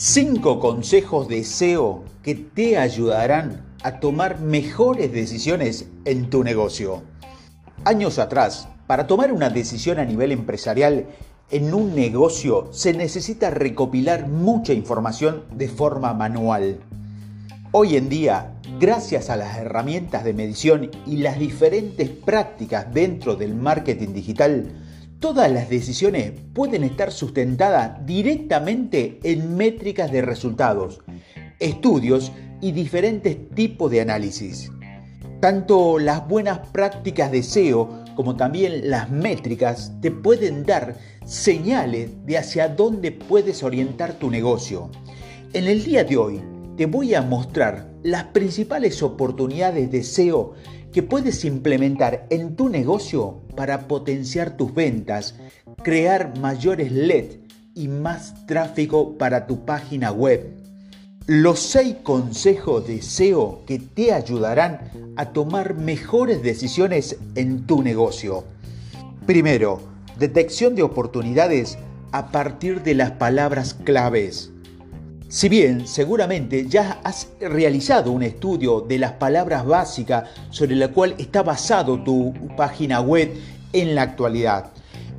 5 consejos de SEO que te ayudarán a tomar mejores decisiones en tu negocio. Años atrás, para tomar una decisión a nivel empresarial en un negocio se necesita recopilar mucha información de forma manual. Hoy en día, gracias a las herramientas de medición y las diferentes prácticas dentro del marketing digital, Todas las decisiones pueden estar sustentadas directamente en métricas de resultados, estudios y diferentes tipos de análisis. Tanto las buenas prácticas de SEO como también las métricas te pueden dar señales de hacia dónde puedes orientar tu negocio. En el día de hoy te voy a mostrar las principales oportunidades de SEO que puedes implementar en tu negocio para potenciar tus ventas, crear mayores LED y más tráfico para tu página web. Los 6 consejos de SEO que te ayudarán a tomar mejores decisiones en tu negocio. Primero, detección de oportunidades a partir de las palabras claves. Si bien seguramente ya has realizado un estudio de las palabras básicas sobre la cual está basado tu página web en la actualidad,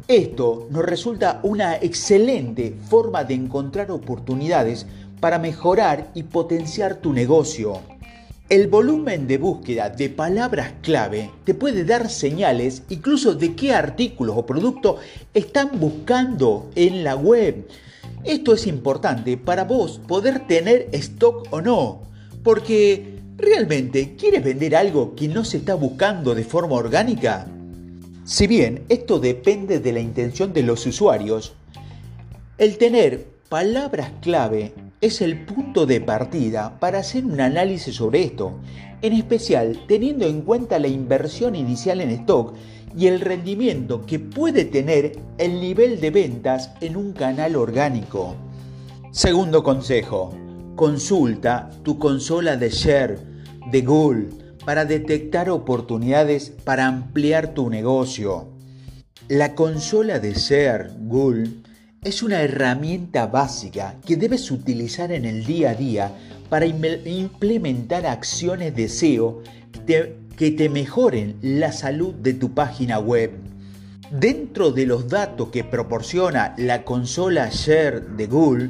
esto nos resulta una excelente forma de encontrar oportunidades para mejorar y potenciar tu negocio. El volumen de búsqueda de palabras clave te puede dar señales incluso de qué artículos o productos están buscando en la web. Esto es importante para vos poder tener stock o no, porque ¿realmente quieres vender algo que no se está buscando de forma orgánica? Si bien esto depende de la intención de los usuarios, el tener palabras clave es el punto de partida para hacer un análisis sobre esto, en especial teniendo en cuenta la inversión inicial en stock y el rendimiento que puede tener el nivel de ventas en un canal orgánico. Segundo consejo, consulta tu consola de share de Google para detectar oportunidades para ampliar tu negocio. La consola de share Google es una herramienta básica que debes utilizar en el día a día para implementar acciones de SEO que te, mejoren la salud de tu página web. Dentro de los datos que proporciona la consola Share de Google,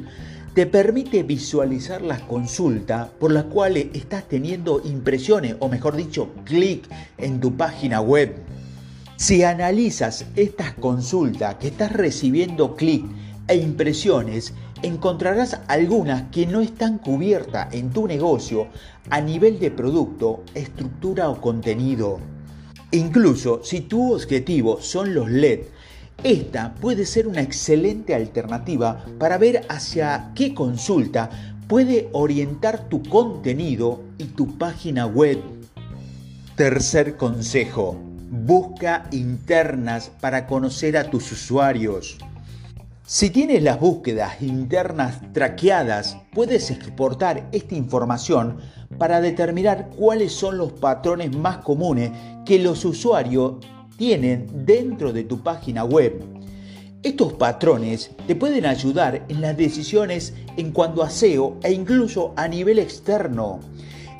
te permite visualizar las consultas por las cuales estás teniendo impresiones o mejor dicho, clic en tu página web. Si analizas estas consultas que estás recibiendo clic e impresiones, encontrarás algunas que no están cubiertas en tu negocio a nivel de producto, estructura o contenido. Incluso si tu objetivo son los LED, esta puede ser una excelente alternativa para ver hacia qué consulta puede orientar tu contenido y tu página web. Tercer consejo, busca internas para conocer a tus usuarios. Si tienes las búsquedas internas traqueadas, puedes exportar esta información para determinar cuáles son los patrones más comunes que los usuarios tienen dentro de tu página web. Estos patrones te pueden ayudar en las decisiones en cuanto a SEO e incluso a nivel externo.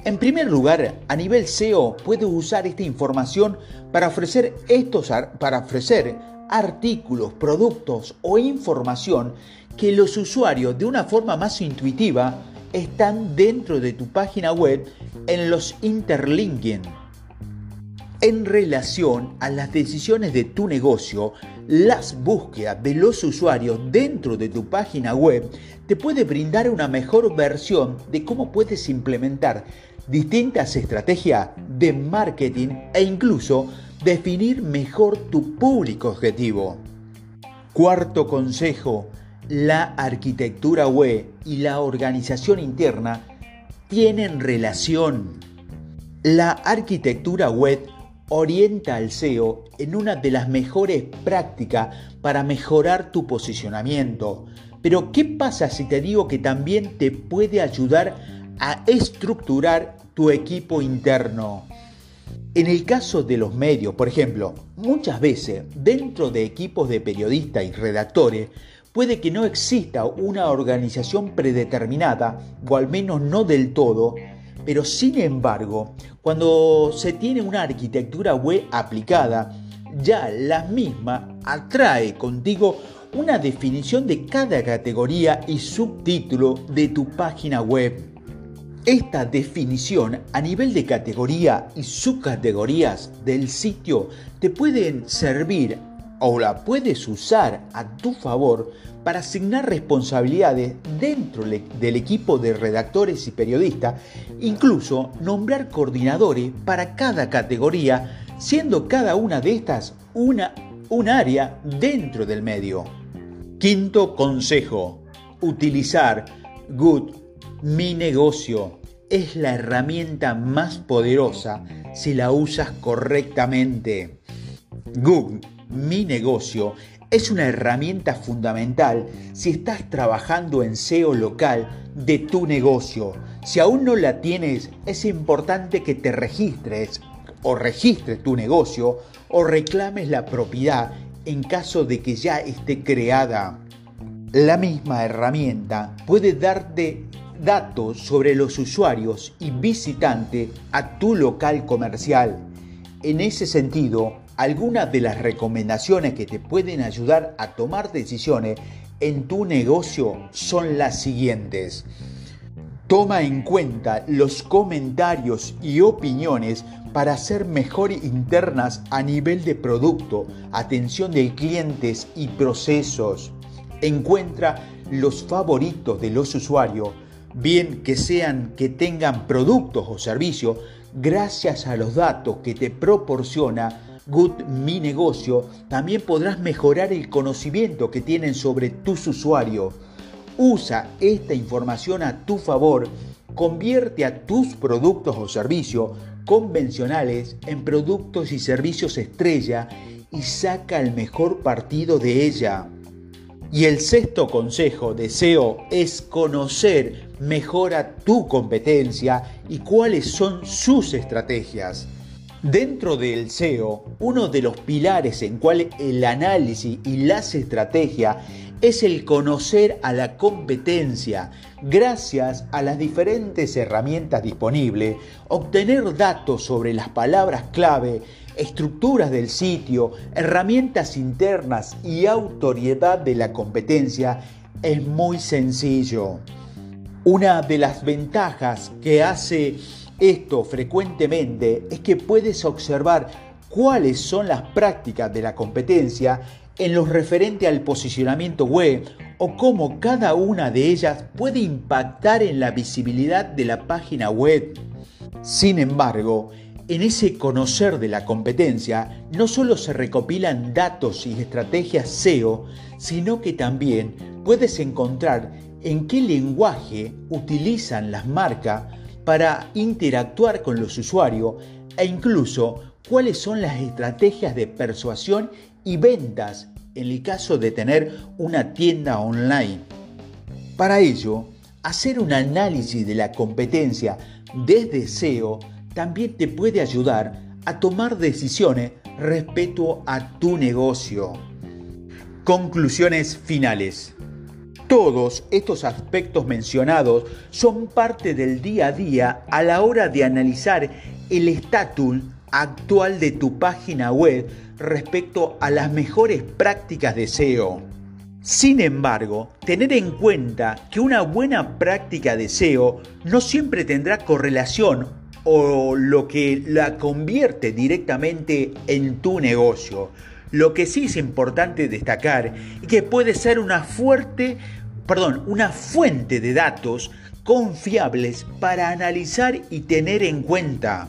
En primer lugar, a nivel SEO puedes usar esta información para ofrecer, estos, para ofrecer artículos, productos o información que los usuarios de una forma más intuitiva están dentro de tu página web en los interlinking. En relación a las decisiones de tu negocio, las búsquedas de los usuarios dentro de tu página web te puede brindar una mejor versión de cómo puedes implementar distintas estrategias de marketing e incluso definir mejor tu público objetivo. Cuarto consejo, la arquitectura web y la organización interna tienen relación. La arquitectura web orienta al SEO en una de las mejores prácticas para mejorar tu posicionamiento. Pero ¿qué pasa si te digo que también te puede ayudar a estructurar tu equipo interno? En el caso de los medios, por ejemplo, muchas veces dentro de equipos de periodistas y redactores puede que no exista una organización predeterminada, o al menos no del todo, pero sin embargo, cuando se tiene una arquitectura web aplicada, ya la misma atrae contigo una definición de cada categoría y subtítulo de tu página web. Esta definición a nivel de categoría y subcategorías del sitio te pueden servir o la puedes usar a tu favor para asignar responsabilidades dentro del equipo de redactores y periodistas, incluso nombrar coordinadores para cada categoría, siendo cada una de estas una, un área dentro del medio. Quinto consejo, utilizar Good Mi Negocio. Es la herramienta más poderosa si la usas correctamente. Good Mi Negocio es una herramienta fundamental si estás trabajando en SEO local de tu negocio. Si aún no la tienes, es importante que te registres o registres tu negocio o reclames la propiedad en caso de que ya esté creada. La misma herramienta puede darte datos sobre los usuarios y visitantes a tu local comercial. En ese sentido, algunas de las recomendaciones que te pueden ayudar a tomar decisiones en tu negocio son las siguientes. Toma en cuenta los comentarios y opiniones para hacer mejor internas a nivel de producto, atención de clientes y procesos. Encuentra los favoritos de los usuarios, bien que sean que tengan productos o servicios, gracias a los datos que te proporciona Good Mi Negocio, también podrás mejorar el conocimiento que tienen sobre tus usuarios. Usa esta información a tu favor, convierte a tus productos o servicios convencionales en productos y servicios estrella y saca el mejor partido de ella. Y el sexto consejo de SEO es conocer mejor a tu competencia y cuáles son sus estrategias. Dentro del SEO, uno de los pilares en cual el análisis y las estrategias es el conocer a la competencia. Gracias a las diferentes herramientas disponibles, obtener datos sobre las palabras clave, estructuras del sitio, herramientas internas y autoridad de la competencia es muy sencillo. Una de las ventajas que hace esto frecuentemente es que puedes observar cuáles son las prácticas de la competencia en lo referente al posicionamiento web o cómo cada una de ellas puede impactar en la visibilidad de la página web. Sin embargo, en ese conocer de la competencia no solo se recopilan datos y estrategias SEO, sino que también puedes encontrar en qué lenguaje utilizan las marcas para interactuar con los usuarios e incluso cuáles son las estrategias de persuasión y ventas en el caso de tener una tienda online. Para ello, hacer un análisis de la competencia desde SEO también te puede ayudar a tomar decisiones respecto a tu negocio. Conclusiones finales. Todos estos aspectos mencionados son parte del día a día a la hora de analizar el estatus actual de tu página web respecto a las mejores prácticas de SEO. Sin embargo, tener en cuenta que una buena práctica de SEO no siempre tendrá correlación o lo que la convierte directamente en tu negocio. Lo que sí es importante destacar es que puede ser una fuerte perdón, una fuente de datos confiables para analizar y tener en cuenta.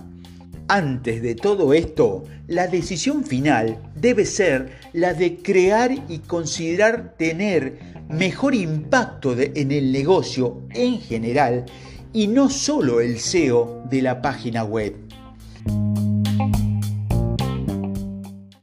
Antes de todo esto, la decisión final debe ser la de crear y considerar tener mejor impacto en el negocio en general y no solo el SEO de la página web.